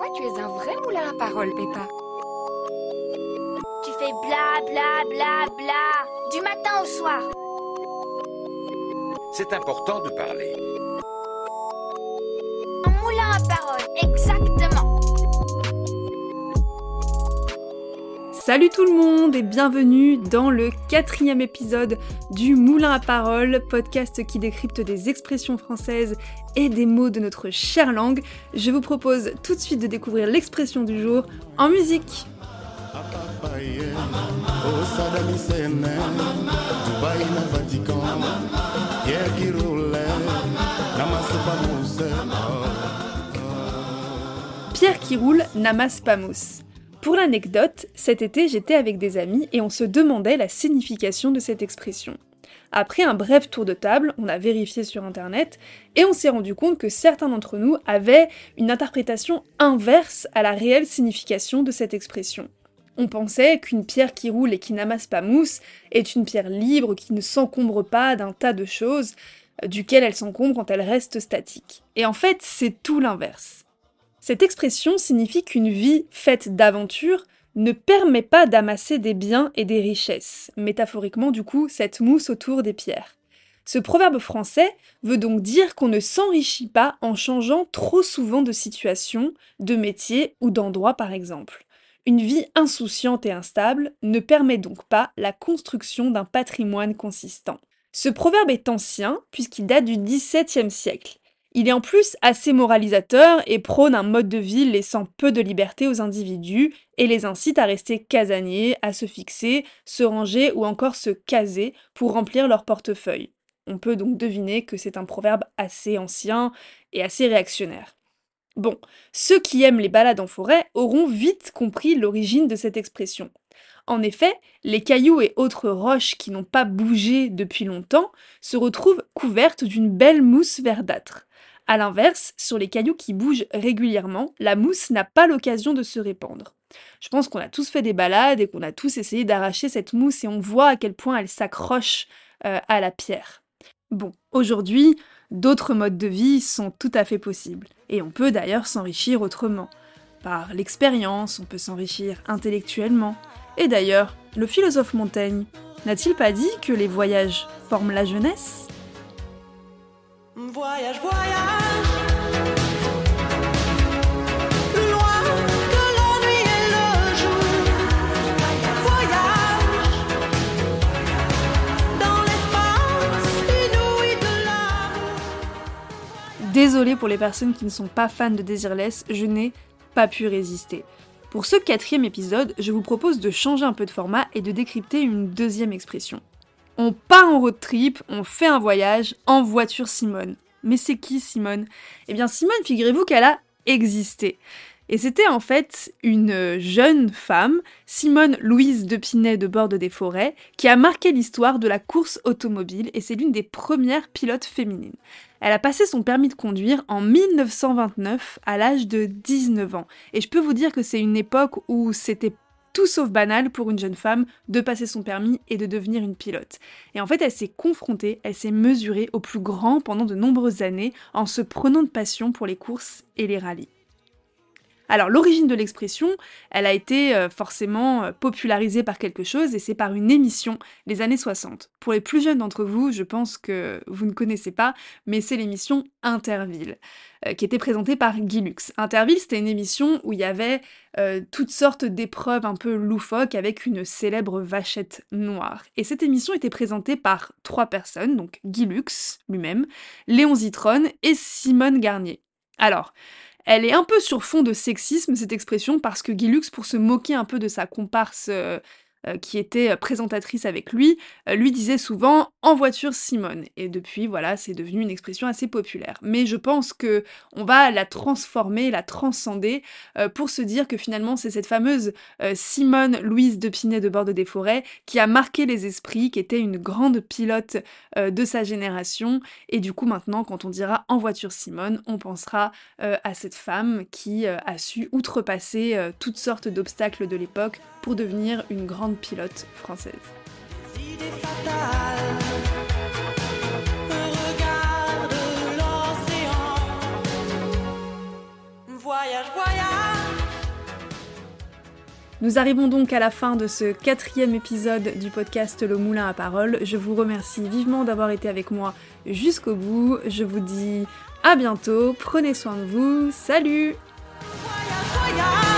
foi, tu es un vrai moulin à parole, Peppa. Tu fais bla bla bla bla du matin au soir. C'est important de parler. Un moulin à parole, exactement. Salut tout le monde et bienvenue dans le quatrième épisode du Moulin à Parole, podcast qui décrypte des expressions françaises et des mots de notre chère langue. Je vous propose tout de suite de découvrir l'expression du jour en musique. Pierre qui roule n'amasse pas. Pour l'anecdote, cet été j'étais avec des amis et on se demandait la signification de cette expression. Après un bref tour de table, on a vérifié sur internet et on s'est rendu compte que certains d'entre nous avaient une interprétation inverse à la réelle signification de cette expression. On pensait qu'une pierre qui roule et qui n'amasse pas mousse est une pierre libre qui ne s'encombre pas d'un tas de choses, duquel elle s'encombre quand elle reste statique. Et en fait, c'est tout l'inverse. Cette expression signifie qu'une vie faite d'aventures ne permet pas d'amasser des biens et des richesses, métaphoriquement du coup cette mousse autour des pierres. Ce proverbe français veut donc dire qu'on ne s'enrichit pas en changeant trop souvent de situation, de métier ou d'endroit par exemple. Une vie insouciante et instable ne permet donc pas la construction d'un patrimoine consistant. Ce proverbe est ancien puisqu'il date du XVIIe siècle. Il est en plus assez moralisateur et prône un mode de vie laissant peu de liberté aux individus et les incite à rester casaniers, à se fixer, se ranger ou encore se caser pour remplir leur portefeuille. On peut donc deviner que c'est un proverbe assez ancien et assez réactionnaire. Bon, ceux qui aiment les balades en forêt auront vite compris l'origine de cette expression. En effet, les cailloux et autres roches qui n'ont pas bougé depuis longtemps se retrouvent couvertes d'une belle mousse verdâtre. A l'inverse, sur les cailloux qui bougent régulièrement, la mousse n'a pas l'occasion de se répandre. Je pense qu'on a tous fait des balades et qu'on a tous essayé d'arracher cette mousse et on voit à quel point elle s'accroche euh, à la pierre. Bon, aujourd'hui, d'autres modes de vie sont tout à fait possibles. Et on peut d'ailleurs s'enrichir autrement. Par l'expérience, on peut s'enrichir intellectuellement. Et d'ailleurs, le philosophe Montaigne n'a-t-il pas dit que les voyages forment la jeunesse? Voyage, voyage. Désolée pour les personnes qui ne sont pas fans de Desireless, je n'ai pas pu résister. Pour ce quatrième épisode, je vous propose de changer un peu de format et de décrypter une deuxième expression. On part en road trip, on fait un voyage en voiture Simone. Mais c'est qui Simone? Eh bien Simone, figurez-vous qu'elle a existé. Et c'était en fait une jeune femme, Simone Louise Depinet de Borde des Forêts, qui a marqué l'histoire de la course automobile et c'est l'une des premières pilotes féminines. Elle a passé son permis de conduire en 1929 à l'âge de 19 ans. Et je peux vous dire que c'est une époque où c'était tout sauf banal pour une jeune femme de passer son permis et de devenir une pilote. Et en fait, elle s'est confrontée, elle s'est mesurée au plus grand pendant de nombreuses années en se prenant de passion pour les courses et les rallyes. Alors l'origine de l'expression, elle a été euh, forcément euh, popularisée par quelque chose et c'est par une émission des années 60. Pour les plus jeunes d'entre vous, je pense que vous ne connaissez pas, mais c'est l'émission Interville, euh, qui était présentée par Guy Lux. Interville, c'était une émission où il y avait toutes sortes d'épreuves un peu loufoques avec une célèbre vachette noire. Et cette émission était présentée par trois personnes, donc Guy Lux lui-même, Léon Zitrone et Simone Garnier. Alors, elle est un peu sur fond de sexisme, cette expression, parce que Guy Lux, pour se moquer un peu de sa comparse euh, euh, qui était euh, présentatrice avec lui, lui disait souvent en voiture Simone. Et depuis, voilà, c'est devenu une expression assez populaire. Mais je pense que on va la transformer, la transcender, pour se dire que finalement, c'est cette fameuse Simone Louise de Pinet de Borde des Forêts qui a marqué les esprits, qui était une grande pilote de sa génération. Et du coup, maintenant, quand on dira en voiture Simone, on pensera à cette femme qui a su outrepasser toutes sortes d'obstacles de l'époque pour devenir une grande pilote française. Nous arrivons donc à la fin de ce quatrième épisode du podcast Le Moulin à Parole. Je vous remercie vivement d'avoir été avec moi jusqu'au bout. Je vous dis à bientôt, prenez soin de vous, salut Voyage, voyage.